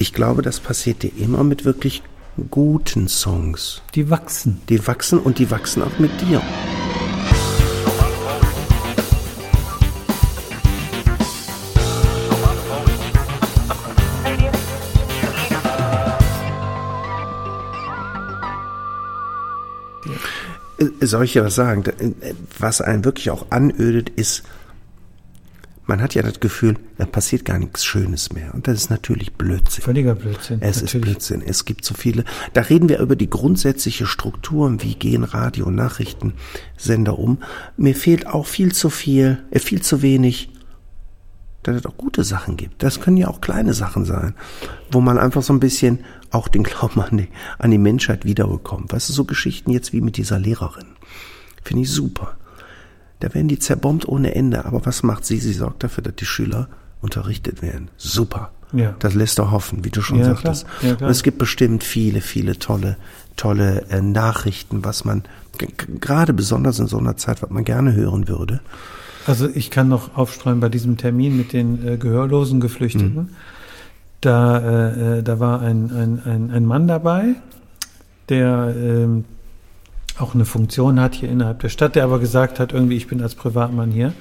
ich glaube, das passiert dir immer mit wirklich guten Songs. Die wachsen. Die wachsen und die wachsen auch mit dir. Soll ich ja was sagen? Äh, was einen wirklich auch anödet, ist, man hat ja das Gefühl, da passiert gar nichts Schönes mehr. Und das ist natürlich Blödsinn. Völliger Blödsinn. Es natürlich. ist Blödsinn. Es gibt so viele. Da reden wir über die grundsätzliche Strukturen, wie gehen Radio- und Nachrichtensender um. Mir fehlt auch viel zu viel, äh, viel zu wenig, dass es auch gute Sachen gibt. Das können ja auch kleine Sachen sein, wo man einfach so ein bisschen auch den Glauben an die, an die Menschheit wiederbekommt. Weißt du, so Geschichten jetzt wie mit dieser Lehrerin. Finde ich super. Da werden die zerbombt ohne Ende. Aber was macht sie? Sie sorgt dafür, dass die Schüler unterrichtet werden. Super. Ja. Das lässt doch hoffen, wie du schon ja, sagtest. Ja, Und es gibt bestimmt viele, viele tolle, tolle äh, Nachrichten, was man gerade besonders in so einer Zeit, was man gerne hören würde. Also ich kann noch aufstreuen bei diesem Termin mit den äh, gehörlosen Geflüchteten. Mhm. Da, äh, äh da war ein, ein, ein, ein Mann dabei, der ähm, auch eine Funktion hat hier innerhalb der Stadt, der aber gesagt hat, irgendwie, ich bin als Privatmann hier.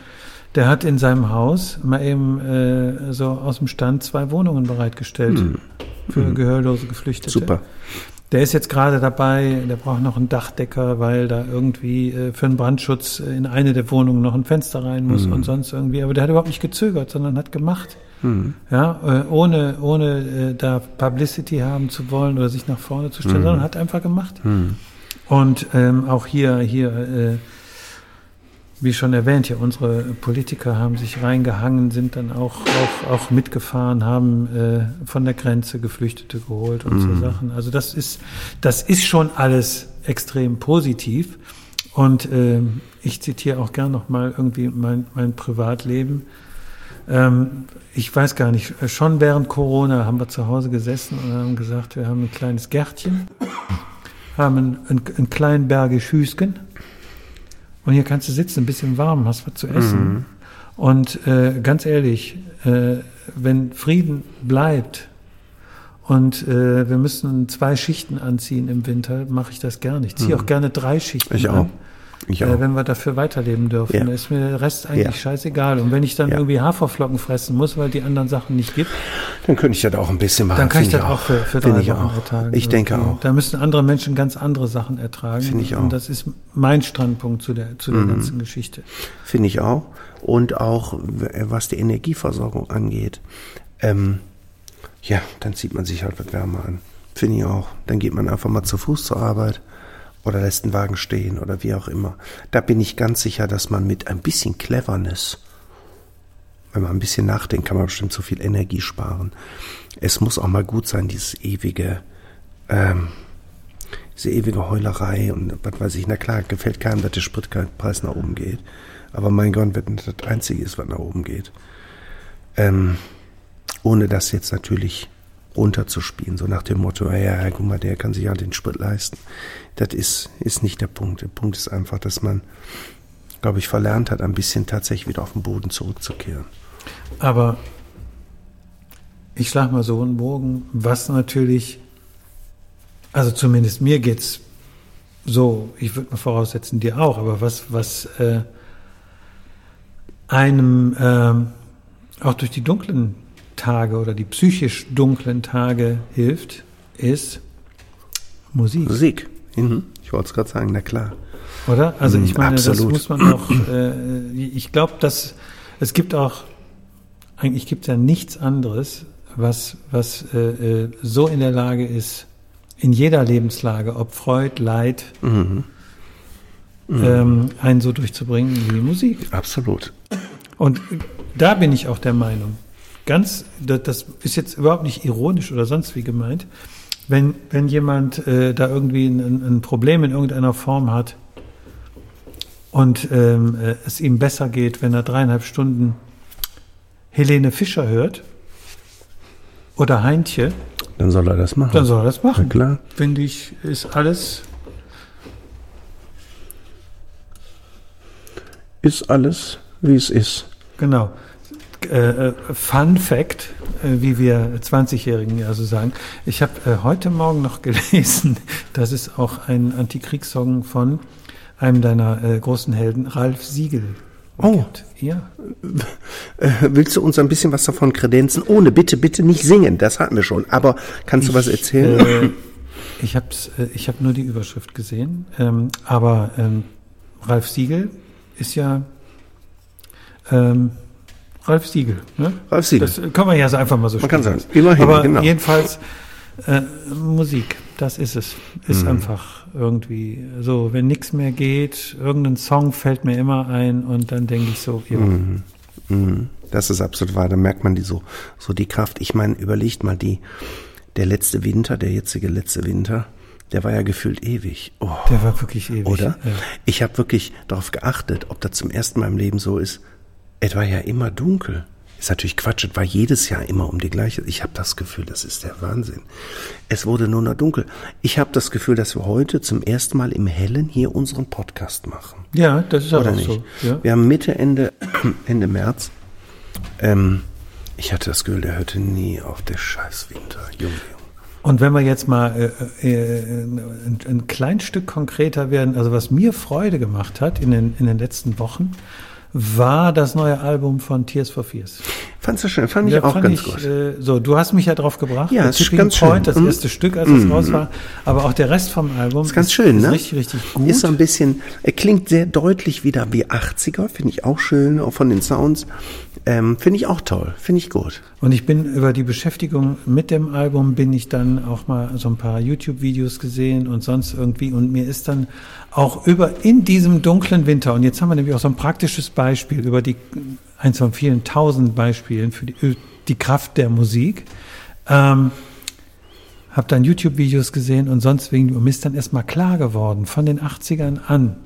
Der hat in seinem Haus mal eben äh, so aus dem Stand zwei Wohnungen bereitgestellt hm. für hm. gehörlose Geflüchtete. Super. Der ist jetzt gerade dabei, der braucht noch einen Dachdecker, weil da irgendwie äh, für einen Brandschutz in eine der Wohnungen noch ein Fenster rein muss hm. und sonst irgendwie. Aber der hat überhaupt nicht gezögert, sondern hat gemacht. Hm. Ja, äh, ohne, ohne äh, da Publicity haben zu wollen oder sich nach vorne zu stellen, hm. sondern hat einfach gemacht. Und ähm, auch hier, hier, äh, wie schon erwähnt, ja, unsere Politiker haben sich reingehangen, sind dann auch, auch, auch mitgefahren, haben äh, von der Grenze Geflüchtete geholt und mhm. so Sachen. Also das ist, das ist schon alles extrem positiv. Und äh, ich zitiere auch gern nochmal irgendwie mein, mein Privatleben. Ähm, ich weiß gar nicht, schon während Corona haben wir zu Hause gesessen und haben gesagt, wir haben ein kleines Gärtchen haben einen, einen, einen kleinen Bergisch Hüsken. Und hier kannst du sitzen, ein bisschen warm, hast was zu essen. Mhm. Und äh, ganz ehrlich, äh, wenn Frieden bleibt und äh, wir müssen zwei Schichten anziehen im Winter, mache ich das gerne. Ich ziehe mhm. auch gerne drei Schichten ich an. Auch. Äh, wenn wir dafür weiterleben dürfen. Ja. ist mir der Rest eigentlich ja. scheißegal. Und wenn ich dann ja. irgendwie Haferflocken fressen muss, weil die anderen Sachen nicht gibt, dann könnte ich das auch ein bisschen machen. Dann kann ich das auch für, für drei ich Wochen auch. ertragen. Ich denke und auch. Da müssen andere Menschen ganz andere Sachen ertragen. Finde ich auch. Und das ist mein Standpunkt zu der, zu der mhm. ganzen Geschichte. Finde ich auch. Und auch, was die Energieversorgung angeht, ähm, ja, dann zieht man sich halt was wärmer an. Finde ich auch. Dann geht man einfach mal zu Fuß zur Arbeit oder lässt einen Wagen stehen oder wie auch immer. Da bin ich ganz sicher, dass man mit ein bisschen Cleverness, wenn man ein bisschen nachdenkt, kann man bestimmt so viel Energie sparen. Es muss auch mal gut sein, dieses ewige, ähm, diese ewige Heulerei und was weiß ich. Na klar, gefällt keinem, dass der Spritpreis nach oben geht. Aber mein Gott, wenn das das Einzige ist, was nach oben geht. Ähm, ohne das jetzt natürlich runterzuspielen, so nach dem Motto, ja, guck mal, der kann sich ja den Sprit leisten. Das ist, ist nicht der Punkt. Der Punkt ist einfach, dass man, glaube ich, verlernt hat, ein bisschen tatsächlich wieder auf den Boden zurückzukehren. Aber ich schlage mal so einen Bogen, was natürlich, also zumindest mir geht's so, ich würde mal voraussetzen, dir auch, aber was, was äh, einem äh, auch durch die dunklen Tage oder die psychisch dunklen Tage hilft, ist Musik. Musik. Mhm. Ich wollte es gerade sagen, na klar. Oder? Also ich meine, Absolut. das muss man auch, äh, ich glaube, dass es gibt auch, eigentlich gibt es ja nichts anderes, was, was äh, äh, so in der Lage ist, in jeder Lebenslage, ob Freud, Leid, mhm. Mhm. Ähm, einen so durchzubringen wie Musik. Absolut. Und da bin ich auch der Meinung, ganz, das ist jetzt überhaupt nicht ironisch oder sonst wie gemeint, wenn, wenn jemand äh, da irgendwie ein, ein, Problem in irgendeiner Form hat und ähm, äh, es ihm besser geht, wenn er dreieinhalb Stunden Helene Fischer hört oder Heintje, dann soll er das machen. Dann soll er das machen. Na klar. Finde ich, ist alles. Ist alles, wie es ist. Genau äh, Fun Fact, äh, wie wir 20-Jährigen ja so sagen. Ich habe äh, heute Morgen noch gelesen, dass es auch einen Antikriegssong von einem deiner äh, großen Helden, Ralf Siegel, Oh. gibt. Ja. Äh, willst du uns ein bisschen was davon kredenzen? Ohne bitte, bitte nicht singen, das hatten wir schon. Aber kannst du was erzählen? Äh, ich habe äh, ich hab nur die Überschrift gesehen, ähm, aber ähm, Ralf Siegel ist ja ähm, Ralf Siegel. Ne? Ralf Siegel. Das kann man ja so einfach mal so Man kann stehen sagen, immerhin, Aber genau. jedenfalls äh, Musik, das ist es. Ist Mhm. einfach irgendwie so, wenn nichts mehr geht, irgendein Song fällt mir immer ein und dann denke ich so, ja, Mhm, Das ist absolut wahr. Da merkt man die so, so die Kraft. Ich meine, überlegt mal die, der letzte Winter, der jetzige letzte Winter, der war ja gefühlt ewig. Oh, der war wirklich ewig. oder? Ja. Ich habe wirklich darauf geachtet, ob das zum ersten Mal im Leben so ist. Es war ja immer dunkel. Ist natürlich Quatsch, es war jedes Jahr immer um die gleiche. Ich habe das Gefühl, das ist der Wahnsinn. Es wurde nur noch dunkel. Ich habe das Gefühl, dass wir heute zum ersten Mal im Hellen hier unseren Podcast machen. ja, das ist Oder auch nicht? so. Ja. Wir haben Mitte, Ende, Ende März. Ähm, ich hatte das Gefühl, der hörte nie auf, der scheiß Winter. Junge, Junge. Und wenn wir jetzt mal äh, äh, ein, ein klein Stück konkreter werden, also was mir Freude gemacht hat in den, in den letzten Wochen, war das neue Album von Tears for Fears. Fandst du schön? Fand ich Ja, auch fand ganz ich, gut. Äh, so, du hast mich ja drauf gebracht. Ja, The ist ganz schön. Point, das Mhm. erste Stück, als es raus war. Aber auch der Rest vom Album ist ganz schön, ist ne? richtig, richtig gut. Ist so ein bisschen, er klingt sehr deutlich wieder wie 80er, finde ich auch schön, auch von den Sounds. Ähm, finde ich auch toll, finde ich gut. Und ich bin über die Beschäftigung mit dem Album bin ich dann auch mal so ein paar YouTube-Videos gesehen und sonst irgendwie und mir ist dann auch über in diesem dunklen Winter und jetzt haben wir nämlich auch so ein praktisches Beispiel über die eins von vielen tausend Beispielen für die, die Kraft der Musik. Ähm, hab dann YouTube-Videos gesehen und sonst wegen und mir ist dann erstmal klar geworden von den 80ern an,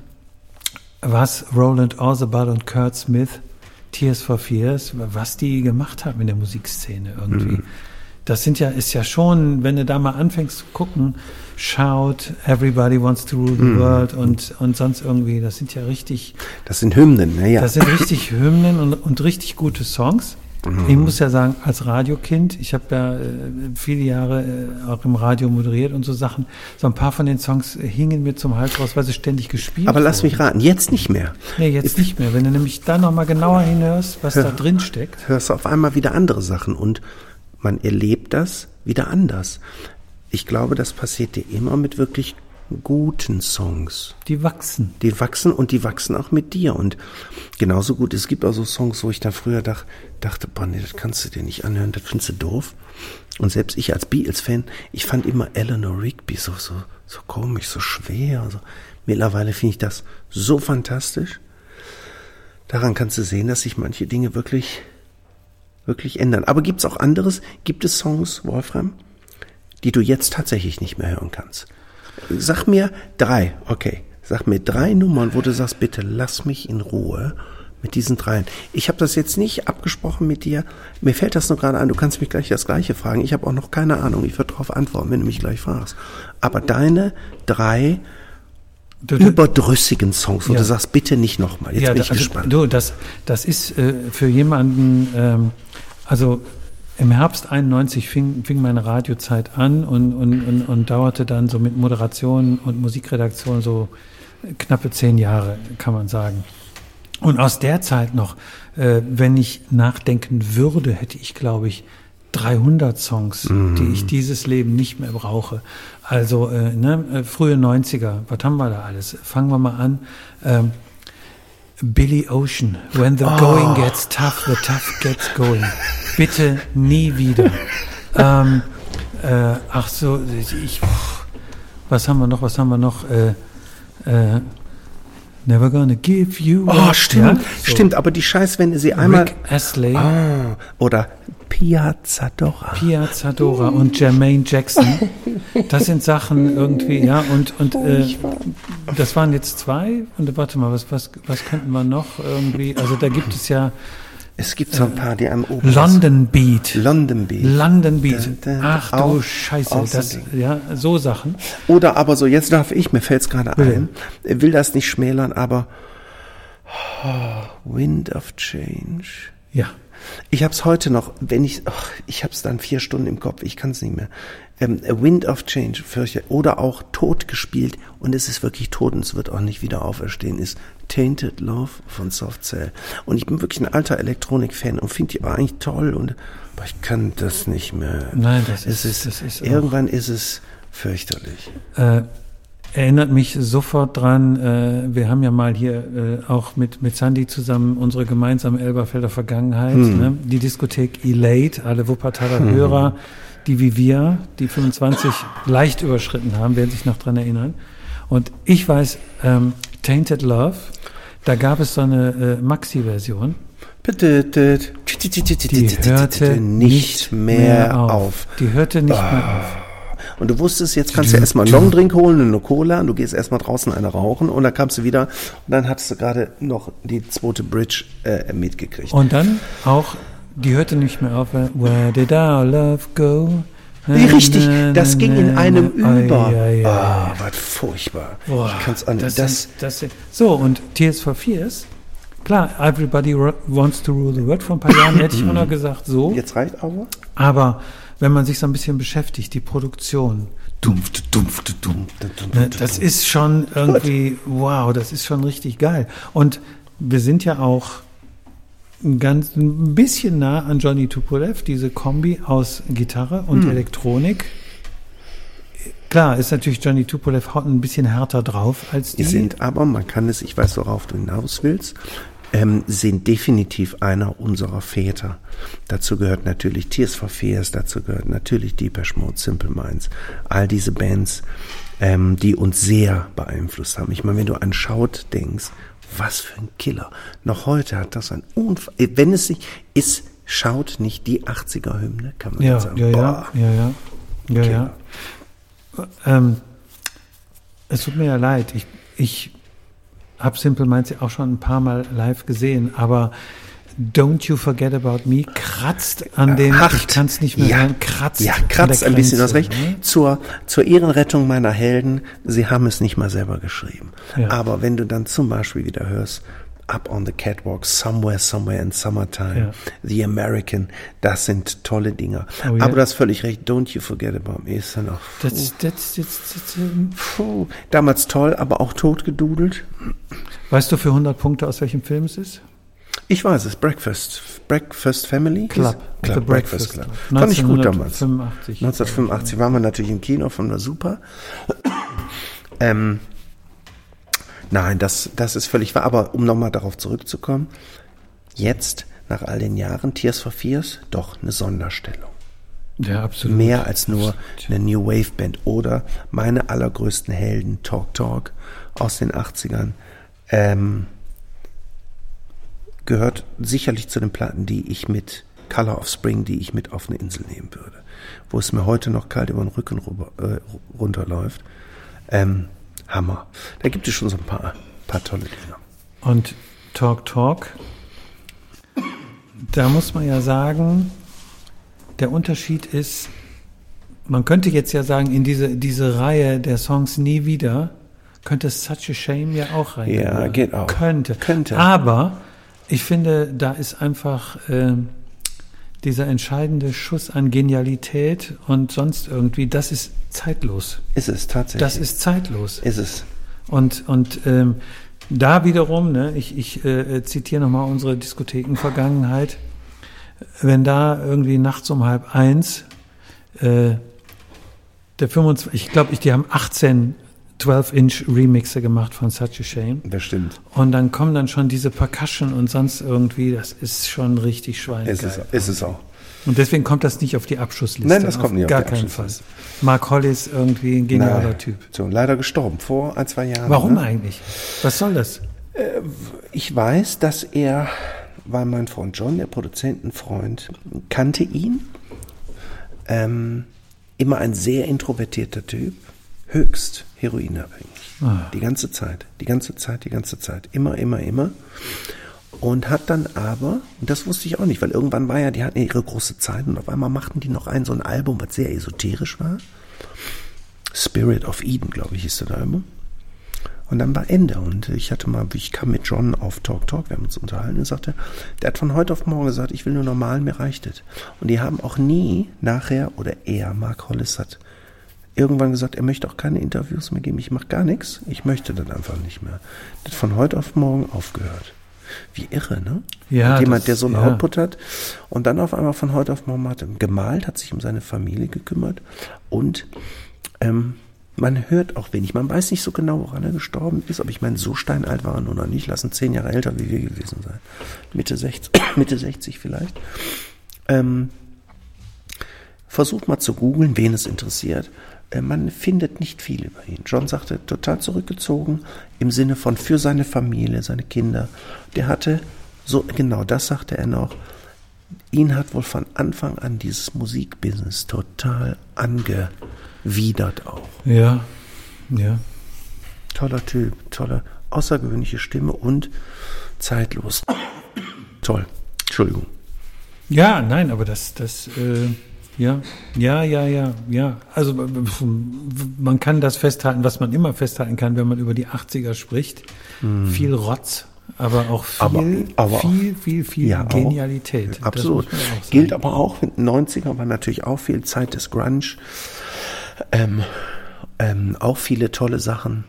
was Roland Orzabal und Kurt Smith Tears for Fears, was die gemacht haben in der Musikszene irgendwie. Das sind ja, ist ja schon, wenn du da mal anfängst zu gucken, Shout, Everybody Wants to Rule the World und, und sonst irgendwie, das sind ja richtig, Das sind Hymnen, ne? Ja. das sind richtig Hymnen und, und richtig gute Songs. Ich muss ja sagen, als Radiokind, ich habe ja äh, viele Jahre äh, auch im Radio moderiert und so Sachen, so ein paar von den Songs hingen mir zum Hals raus, weil sie ständig gespielt Aber lass wurden. mich raten, jetzt nicht mehr. Nee, jetzt nicht mehr. Wenn du nämlich da nochmal genauer hinhörst, was da drin steckt. hörst du auf einmal wieder andere Sachen und man erlebt das wieder anders. Ich glaube, das passiert dir immer mit wirklich guten Songs. Die wachsen. Die wachsen und die wachsen auch mit dir. Und genauso gut, es gibt auch so Songs, wo ich da früher dach, dachte, boah, nee, das kannst du dir nicht anhören, das findest du doof. Und selbst ich als Beatles-Fan, ich fand immer Eleanor Rigby so, so, so komisch, so schwer. So. Mittlerweile finde ich das so fantastisch. Daran kannst du sehen, dass sich manche Dinge wirklich, wirklich ändern. Aber gibt es auch anderes? Gibt es Songs, Wolfram, die du jetzt tatsächlich nicht mehr hören kannst? Sag mir drei, okay. Sag mir drei Nummern, wo du sagst, bitte lass mich in Ruhe mit diesen dreien. Ich habe das jetzt nicht abgesprochen mit dir. Mir fällt das nur gerade ein. Du kannst mich gleich das Gleiche fragen. Ich habe auch noch keine Ahnung. Ich würde darauf antworten, wenn du mich gleich fragst. Aber deine drei Du, du, überdrüssigen Songs, wo Ja. du sagst, bitte nicht nochmal. Jetzt ja, bin ich also, gespannt. du, das, das ist äh, für jemanden, ähm, also im Herbst 91 fing, fing meine Radiozeit an und, und, und, und dauerte dann so mit Moderation und Musikredaktion so knappe zehn Jahre, kann man sagen. Und aus der Zeit noch, äh, wenn ich nachdenken würde, hätte ich, glaube ich, 300 Songs, die ich dieses Leben nicht mehr brauche. Also äh, ne, äh, frühe 90er, was haben wir da alles? Fangen wir mal an. Ähm, Billy Ocean, When the going gets tough, the tough gets going. Bitte nie wieder. ähm, äh, ach so, ich, was haben wir noch, was haben wir noch? Äh, äh, Never gonna give you Oh, stimmt. So. Stimmt, aber die Scheiß, wenn sie einmal. Rick Astley, Ah, oder Piazza Dora. Piazza Dora und Jermaine Jackson. Das sind Sachen irgendwie, ja, und, und äh, das waren jetzt zwei. Und warte mal, was, was, was könnten wir noch irgendwie? Also da gibt es ja Es gibt so ein paar, die am oben. London Beat. London Beat. London Beat. Da, da, Ach du Scheiße, das, ja, so Sachen. Oder aber so, jetzt darf ich, mir fällt's gerade Bitte. ein, will das nicht schmälern, aber oh, Wind of Change. Ja. Ich habe es heute noch, wenn ich, ach, ich habe es dann vier Stunden im Kopf, ich kann es nicht mehr. Ähm, A Wind of Change, fürchte, oder auch tot gespielt und es ist wirklich tot und es wird auch nicht wieder auferstehen, ist Tainted Love von Soft Cell. Und ich bin wirklich ein alter Elektronik-Fan und finde die eigentlich toll und aber ich kann das nicht mehr. Nein, das es ist, ist, das ist irgendwann ist es fürchterlich. Äh, erinnert mich sofort dran, äh, wir haben ja mal hier äh, auch mit, mit Sandy zusammen unsere gemeinsame Elberfelder Vergangenheit, ne? die Diskothek Elate, alle Wuppertaler Hörer, die wie wir, die 25 leicht überschritten haben, werden sich noch dran erinnern. Und ich weiß, ähm, Tainted Love, da gab es so eine äh, Maxi-Version, die hörte nicht mehr auf. Die hörte nicht mehr auf. Und du wusstest, jetzt kannst du erstmal einen Longdrink holen, eine Cola, und du gehst erstmal draußen eine rauchen und dann kamst du wieder und dann hattest du gerade noch die zweite Bridge äh, mitgekriegt. Und dann auch, die hörte nicht mehr auf, Where did our love go? Wie richtig, das ging in einem über. Ah, was furchtbar. Boah, ich kann's an, das, das, das, sind- so, und Tears for Fears, klar, Everybody Wants to Rule the World, vor ein paar Jahren hätte ich auch noch gesagt, so, jetzt reicht aber. aber wenn man sich so ein bisschen beschäftigt, die Produktion, dumpf, dumpf, dumpf, Ne, das ist schon irgendwie, wow, das ist schon richtig geil. Und wir sind ja auch ein ganz ein bisschen nah an Johnny Tupolev, diese Kombi aus Gitarre und Elektronik. Klar, ist natürlich Johnny Tupolev ein bisschen härter drauf als die. Die sind aber, man kann es, ich weiß, worauf du hinaus willst, ähm, sind definitiv einer unserer Väter. Dazu gehört natürlich Tears for Fears, dazu gehört natürlich Deepesh Mode, Simple Minds, all diese Bands, ähm, die uns sehr beeinflusst haben. Ich meine, wenn du an Schaut denkst, was für ein Killer. Noch heute hat das ein Unfall, wenn es sich ist, Schaut nicht die 80er-Hymne, kann man ja, sagen. ja, ja, ja, ja, ja, ja. Ähm, es tut mir ja leid. Ich, ich habe Simple Minds ja auch schon ein paar Mal live gesehen, aber Don't You Forget About Me kratzt an dem, Hart. ich kann es nicht mehr ja, hören, kratzt. Ja, kratzt ein bisschen, du hast Grenze, recht. ne? Zur, zur Ehrenrettung meiner Helden, sie haben es nicht mal selber geschrieben. Ja. Aber wenn du dann zum Beispiel wieder hörst, Up on the Catwalk, Somewhere, Somewhere in Summertime, Ja. The American, das sind tolle Dinger. Oh ja. Aber du hast völlig recht, Don't You Forget About Me ist dann auch, Das, das, das, damals toll, aber auch totgedudelt. weißt du für 100 Punkte, aus welchem Film es ist? Ich weiß es, Breakfast, Breakfast Family? Club. Club, The Breakfast, Club. Club. Fand ich gut damals. 1985. 1985 waren wir natürlich im Kino, fanden wir super. Ähm, nein, das, das ist völlig wahr. Aber um nochmal darauf zurückzukommen, jetzt, nach all den Jahren, Tears for Fears, doch eine Sonderstellung. Ja, absolut. Mehr als nur eine New Wave Band oder meine allergrößten Helden, Talk Talk aus den 80ern, ähm, gehört sicherlich zu den Platten, die ich mit Color of Spring, die ich mit auf eine Insel nehmen würde. Wo es mir heute noch kalt über den Rücken äh, runterläuft. Ähm, Hammer. Da gibt es schon so ein paar, paar tolle Dinge. Und Talk Talk, da muss man ja sagen, der Unterschied ist, man könnte jetzt ja sagen, in diese, diese Reihe der Songs nie wieder, könnte Such a Shame ja auch rein. Ja, geht auch. Könnte. Könnte. Aber ich finde, da ist einfach ähm, dieser entscheidende Schuss an Genialität und sonst irgendwie, das ist zeitlos. Ist es tatsächlich. Das ist zeitlos. ist es. Und, und ähm, da wiederum, ne, ich, ich äh, zitiere nochmal unsere Diskotheken-Vergangenheit, wenn da irgendwie nachts um halb eins äh, der 25, ich glaube, ich, die haben 18 12-Inch Remixe gemacht von Such a Shame. Das stimmt. Und dann kommen dann schon diese Percussion und sonst irgendwie, das ist schon richtig schweinegeil. Ist es, ist es auch. Und deswegen kommt das nicht auf die Abschussliste. Nein, das kommt nicht auf gar keinen Fall. Mark Hollis irgendwie ein genialer Nein. Typ. So, leider gestorben, vor ein, zwei Jahren. Warum ne? eigentlich? Was soll das? Ich weiß, dass er, weil mein Freund John, der Produzentenfreund, kannte ihn. Ähm, immer ein sehr introvertierter Typ, höchst heroinabhängig. Ah. Die ganze Zeit, die ganze Zeit, die ganze Zeit. Immer, immer, immer. Und hat dann aber, und das wusste ich auch nicht, weil irgendwann war ja, die hatten ja ihre große Zeit und auf einmal machten die noch ein, so ein Album, was sehr esoterisch war. Spirit of Eden, glaube ich, hieß das Album. Und dann war Ende. Und ich hatte mal, ich kam mit John auf Talk Talk, wir haben uns unterhalten und sagte, der hat von heute auf morgen gesagt, ich will nur normal, mir reicht es. Und die haben auch nie nachher, oder er, Mark Hollis hat irgendwann gesagt, er möchte auch keine Interviews mehr geben, ich mache gar nichts, ich möchte das einfach nicht mehr. Das hat von heute auf morgen aufgehört. Wie irre, ne? Ja. Und jemand, das- der so einen ja. Output hat und dann auf einmal von heute auf morgen hat gemalt, hat sich um seine Familie gekümmert und ähm, man hört auch wenig. Man weiß nicht so genau, woran er gestorben ist, aber ich meine, so steinalt war er nun noch nicht. Lassen zehn Jahre älter wie wir gewesen sein. Mitte 60, Mitte 60 vielleicht. Ähm, versucht mal zu googeln, wen es interessiert. Äh, Man findet nicht viel über ihn. John sagte, total zurückgezogen im Sinne von für seine Familie, seine Kinder. Der hatte, so genau das sagte er noch, ihn hat wohl von Anfang an dieses Musikbusiness total angewidert auch. Ja, ja. Toller Typ, tolle, außergewöhnliche Stimme und zeitlos. Toll. Entschuldigung. Ja, nein, aber das, das, äh, ja, ja, ja, ja, ja. Also man kann das festhalten, was man immer festhalten kann, wenn man über die 80er spricht. Viel Rotz, aber auch viel. Aber- aber viel, viel, viel Ja. Genialität. Absolut. auch sagen. Gilt aber auch, in den 90er war natürlich auch viel Zeit des Grunge. Ähm, ähm, auch viele tolle Sachen.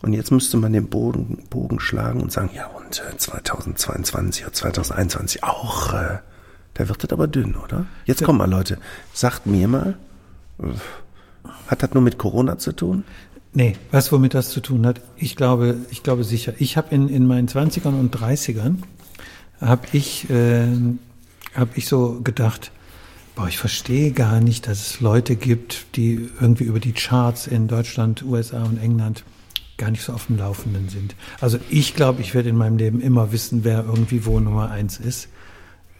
Und jetzt müsste man den Bogen, Bogen schlagen und sagen, ja, und äh, 2022 oder 2021 auch. Äh, da wird das aber dünn, oder? Jetzt kommt mal, Leute. Sagt mir mal, hat das nur mit Corona zu tun? Nee, was womit das zu tun hat? Ich glaube, ich glaube sicher. Ich habe in, in meinen 20ern und 30ern habe ich, äh, hab ich so gedacht, boah, ich verstehe gar nicht, dass es Leute gibt, die irgendwie über die Charts in Deutschland, USA und England gar nicht so auf dem Laufenden sind. Also ich glaube, ich werde in meinem Leben immer wissen, wer irgendwie wo Nummer eins ist.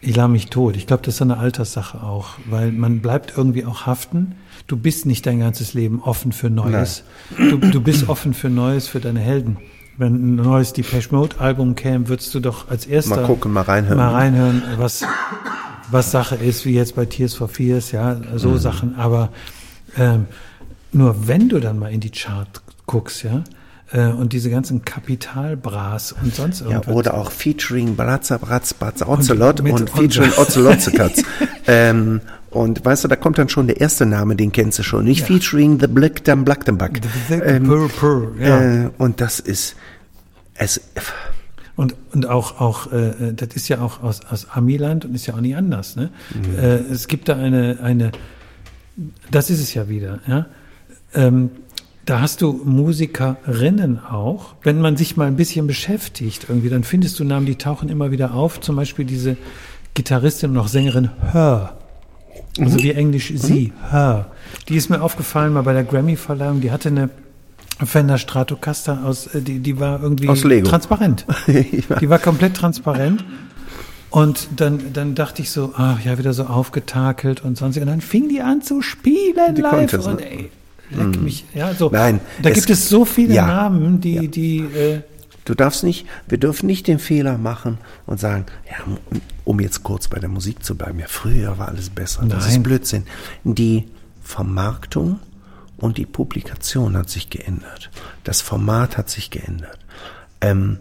Ich lache mich tot. Ich glaube, das ist so eine Alterssache auch, weil man bleibt irgendwie auch haften. Du bist nicht dein ganzes Leben offen für Neues. Du, du bist offen für Neues, für deine Helden. Wenn ein neues Depeche Mode Album käme, würdest du doch als erster Mal gucken, mal reinhören. mal reinhören, was, was Sache ist, wie jetzt bei Tears for Fears, ja, so Mhm. Sachen. Aber ähm, nur wenn du dann mal in die Chart guckst, ja, und diese ganzen Kapitalbras und sonst Ja, irgendwas. oder auch featuring Bratza, Bratz, Batz, Ocelot und, und- featuring Ozelotzekatz. ähm, und weißt du, da kommt dann schon der erste Name, den kennst du schon. Nicht featuring The Black Dam Black Dam Back. Ähm, Purr, purr, ja. äh, und das ist, es, Und, und auch, auch äh, das ist ja auch aus, aus Amiland und ist ja auch nicht anders. Ne? Äh, es gibt da eine, eine, das ist es ja wieder. Ja? Ähm, da hast du Musikerinnen auch. Wenn man sich mal ein bisschen beschäftigt, irgendwie, dann findest du Namen, die tauchen immer wieder auf. Zum Beispiel diese Gitarristin und auch Sängerin Her. Also wie Englisch sie, Her. Die ist mir aufgefallen mal bei der Grammy-Verleihung. Die hatte eine Fender Stratocaster aus, äh, die, die war irgendwie Aus Lego. transparent. Die war komplett transparent. Und dann, dann dachte ich so, ach ja, wieder so aufgetakelt und sonst. Und dann fing die an zu spielen Die live. konnte es, und ne? ey, leck mich. Ja, so. Nein, Da es- gibt es so viele ja. Namen, die, die, äh, Du darfst nicht, wir dürfen nicht den Fehler machen und sagen, ja, um jetzt kurz bei der Musik zu bleiben, ja, früher war alles besser. Das Nein. ist Blödsinn. Die Vermarktung und die Publikation hat sich geändert. Das Format hat sich geändert. Ähm,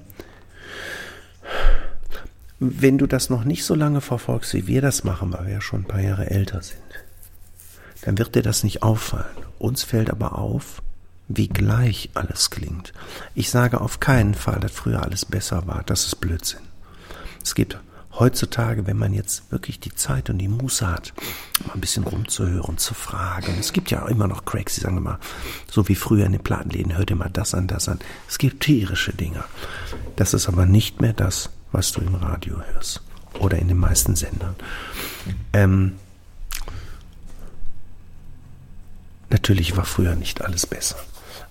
wenn du das noch nicht so lange verfolgst, wie wir das machen, weil wir ja schon ein paar Jahre älter sind, dann wird dir das nicht auffallen. Uns fällt aber auf, wie gleich alles klingt. Ich sage auf keinen Fall, dass früher alles besser war. Das ist Blödsinn. Es gibt heutzutage, wenn man jetzt wirklich die Zeit und die Muße hat, mal ein bisschen rumzuhören, zu fragen. Es gibt ja immer noch Cracks, die sagen immer, so wie früher in den Plattenläden, hört immer das an, das an. Es gibt tierische Dinge. Das ist aber nicht mehr das, was du im Radio hörst. Oder in den meisten Sendern. Ähm, Natürlich war früher nicht alles besser.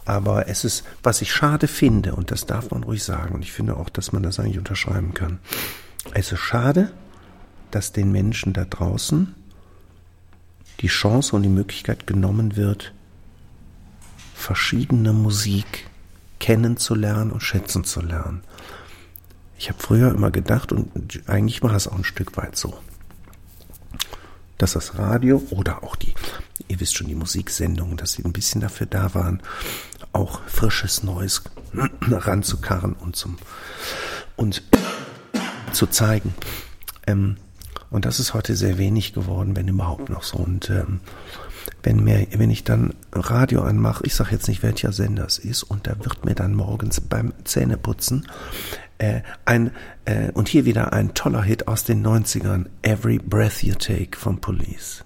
Aber es ist, was ich schade finde, und das darf man ruhig sagen, und ich finde auch, dass man das eigentlich unterschreiben kann. Es ist schade, dass den Menschen da draußen die Chance und die Möglichkeit genommen wird, verschiedene Musik kennenzulernen und schätzen zu lernen. Ich habe früher immer gedacht, und eigentlich war es auch ein Stück weit so, dass das Radio oder auch die, ihr wisst schon, die Musiksendungen, dass sie ein bisschen dafür da waren, auch frisches Neues ranzukarren und zum und zu zeigen. Ähm, und das ist heute sehr wenig geworden, wenn überhaupt noch so. Und ähm, wenn mir, wenn ich dann Radio anmache, ich sage jetzt nicht, welcher Sender es ist, und da wird mir dann morgens beim Zähneputzen äh, ein äh, und hier wieder ein toller Hit aus den 90ern, Every Breath You Take von Police.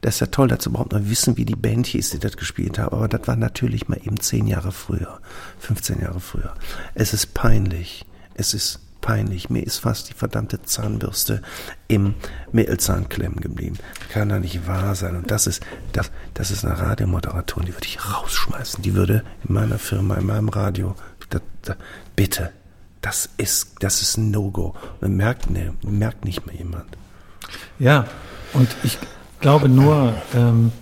Das ist ja toll, dass sie überhaupt noch wissen, wie die Band hieß, die das gespielt haben. Aber das war natürlich mal eben zehn Jahre früher, 15 Jahre früher. Es ist peinlich. Es ist peinlich. Mir ist fast die verdammte Zahnbürste im Mittelzahn klemmen geblieben. Kann doch nicht wahr sein. Und das ist, das, das ist eine Radiomoderatorin, die würde ich rausschmeißen. Die würde in meiner Firma, in meinem Radio, da, da, bitte, das ist, das ist ein No-Go. Merkt, ne, merkt nicht mehr jemand. Ja, und ich glaube nur, ähm,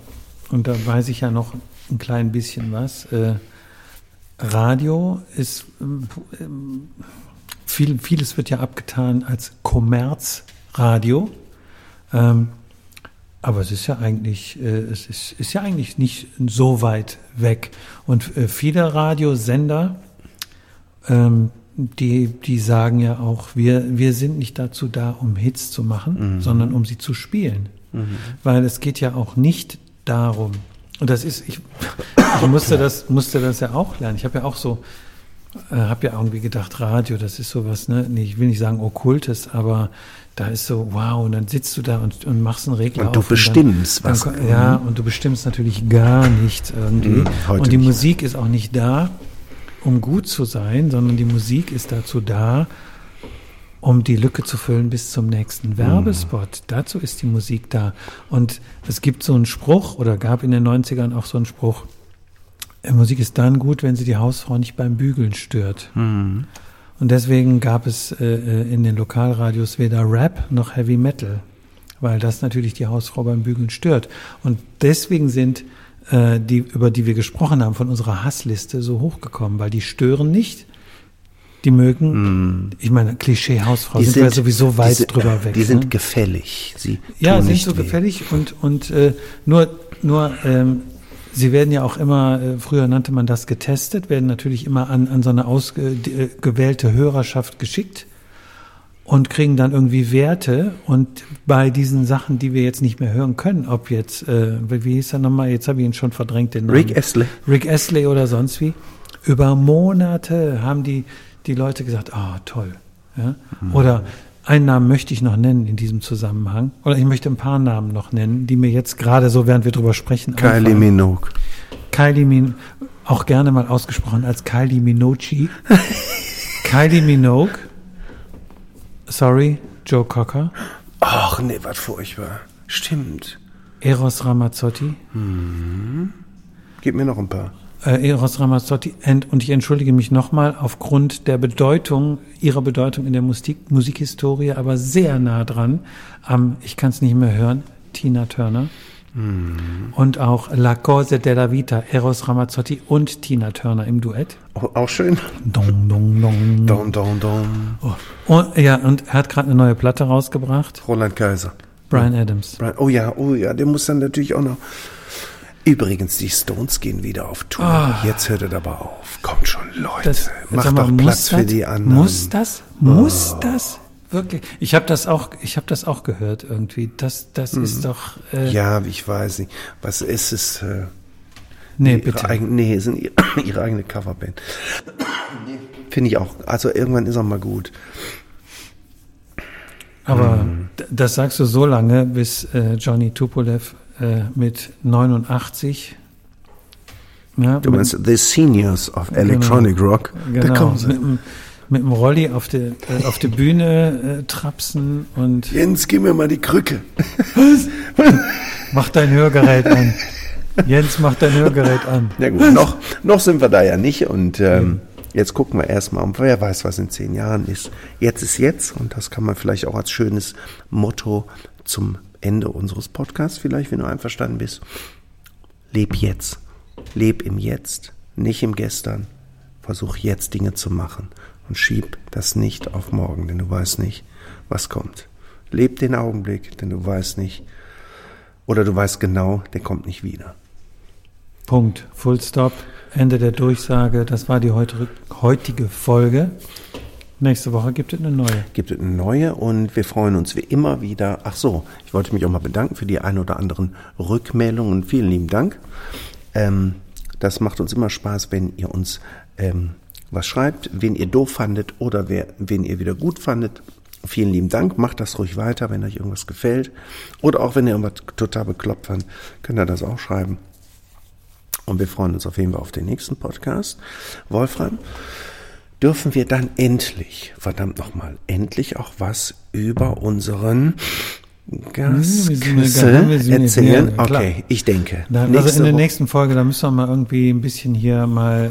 und da weiß ich ja noch ein klein bisschen was, äh, Radio ist ähm, viel, vieles wird ja abgetan als Kommerzradio. Ähm, aber es ist ja eigentlich, äh, es ist, ist ja eigentlich nicht so weit weg. Und äh, viele Radiosender, ähm, die, die sagen ja auch, wir, wir sind nicht dazu da, um Hits zu machen, mhm. sondern um sie zu spielen. Mhm. Weil es geht ja auch nicht darum, und das ist, ich, ich musste das, musste das ja auch lernen. Ich habe ja auch so äh, habe ja irgendwie gedacht, Radio, das ist sowas, ne? Nee, ich will nicht sagen okkultes, aber da ist so, wow, und dann sitzt du da und, und machst einen Regler und du bestimmst dann, was. Dann, ja, mhm. und du bestimmst natürlich gar nicht irgendwie. Mhm, und die nicht. Musik ist auch nicht da, um gut zu sein, sondern die Musik ist dazu da, um die Lücke zu füllen bis zum nächsten Werbespot. Mhm. Dazu ist die Musik da. Und es gibt so einen Spruch, oder gab in den 90ern auch so einen Spruch, äh, Musik ist dann gut, wenn sie die Hausfrau nicht beim Bügeln stört. Mhm. Und deswegen gab es äh, äh, in den Lokalradios weder Rap noch Heavy Metal, weil das natürlich die Hausfrau beim Bügeln stört. Und deswegen sind äh, die, über die wir gesprochen haben, von unserer Hassliste so hochgekommen, weil die stören nicht. Die mögen, mm. ich meine, Klischee-Hausfrau sind, sind wir sowieso weit sind, drüber weg. Die sind ne? gefällig. Sie ja, sind so weh. gefällig und, und äh, nur, nur ähm, Sie werden ja auch immer, äh, früher nannte man das getestet, werden natürlich immer an, an so eine ausgewählte Hörerschaft geschickt und kriegen dann irgendwie Werte. Und bei diesen Sachen, die wir jetzt nicht mehr hören können, ob jetzt, äh, wie hieß er nochmal, jetzt habe ich ihn schon verdrängt, den Namen. Rick Astley. Rick Astley oder sonst wie. Über Monate haben die, die Leute gesagt, ah, oh, toll. Ja? Mhm. Oder einen Namen möchte ich noch nennen in diesem Zusammenhang. Oder ich möchte ein paar Namen noch nennen, die mir jetzt gerade so, während wir drüber sprechen, Kylie einfallen. Minogue. Kylie Minogue, auch gerne mal ausgesprochen als Kylie Minogue. Kylie Minogue. Sorry, Joe Cocker. Ach nee, was furchtbar. Stimmt. Eros Ramazzotti. Mhm. Gib mir noch ein paar äh, Eros Ramazzotti. Und ich entschuldige mich nochmal aufgrund der Bedeutung, ihrer Bedeutung in der Musik, Musikhistorie, aber sehr nah dran am, ich kann es nicht mehr hören, Tina Turner. Mm. Und auch La Cose della Vita, Eros Ramazzotti und Tina Turner im Duett. Oh, auch schön. Dong, dong, dong. Dong, dong, dong. Oh. Und, ja, und er hat gerade eine neue Platte rausgebracht. Roland Kaiser. Brian Adams. Brian, oh ja, oh ja, der muss dann natürlich auch noch Übrigens, die Stones gehen wieder auf Tour. Oh. Jetzt hört es aber auf. Kommt schon, Leute. Das, Macht doch Platz für die anderen. Muss das? Muss oh. das? Wirklich? Ich habe das auch, ich habe das auch gehört irgendwie. Das, das hm. ist doch. Äh, ja, ich weiß nicht. Was ist es? Äh, nee, ihre bitte. Eigen, nee, sind ihre, ihre eigene Coverband. Finde ich auch. Also irgendwann ist auch mal gut. Aber hm. das sagst du so lange, bis äh, Johnny Tupolev äh, mit 89. Ja, du meinst The Seniors of genau. Electronic genau, Rock? Genau, mit, mit dem Rolli auf der äh, auf der Bühne äh, trapsen und Jens, gib mir mal die Krücke. Was? mach dein Hörgerät an. Jens, mach dein Hörgerät an. Ja gut, noch, noch sind wir da ja nicht und ähm, jetzt gucken wir erstmal, um, wer weiß, was in zehn Jahren ist. Jetzt ist jetzt und das kann man vielleicht auch als schönes Motto zum Ende unseres Podcasts vielleicht, wenn du einverstanden bist. Leb jetzt. Leb im Jetzt, nicht im Gestern. Versuch jetzt Dinge zu machen und schieb das nicht auf morgen, denn du weißt nicht, was kommt. Leb den Augenblick, denn du weißt nicht, oder du weißt genau, der kommt nicht wieder. Punkt. Full stop. Ende der Durchsage. Das war die heutige Folge. Nächste Woche gibt es eine neue. Gibt es eine neue und wir freuen uns wie immer wieder. Ach so, ich wollte mich auch mal bedanken für die ein oder anderen Rückmeldungen. Vielen lieben Dank. Ähm, das macht uns immer Spaß, wenn ihr uns ähm, was schreibt, wen ihr doof fandet oder wer, wen ihr wieder gut fandet. Vielen lieben Dank. Macht das ruhig weiter, wenn euch irgendwas gefällt. Oder auch wenn ihr irgendwas total bekloppt fand, könnt ihr das auch schreiben. Und wir freuen uns auf jeden Fall auf den nächsten Podcast. Wolfram, dürfen wir dann endlich, verdammt nochmal, endlich auch was über unseren Gasküsse erzählen? Ja, okay, ich denke. Na, also in der nächsten Folge, da müssen wir mal irgendwie ein bisschen hier mal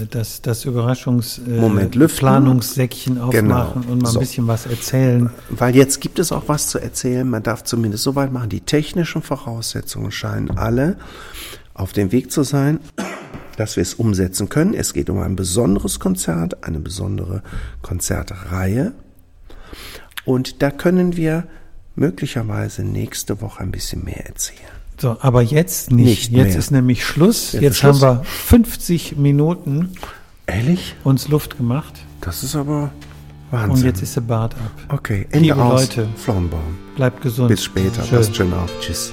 äh, das, das Überraschungsplanungssäckchen äh, aufmachen genau. und mal ein so. bisschen was erzählen. Weil jetzt gibt es auch was zu erzählen. Man darf zumindest so weit machen. Die technischen Voraussetzungen scheinen alle auf dem Weg zu sein, dass wir es umsetzen können. Es geht um ein besonderes Konzert, eine besondere Konzertreihe. Und da können wir möglicherweise nächste Woche ein bisschen mehr erzählen. So, aber jetzt nicht. nicht jetzt mehr. ist nämlich Schluss. Jetzt, jetzt haben wir 50 Minuten Ehrlich? uns Luft gemacht. Das ist aber Wahnsinn. Und jetzt ist der Bart ab. Okay, Ende Liebe aus. Leute, Flaumbaum. Bleibt gesund. Bis später. Schön. Passt schön auf. Tschüss.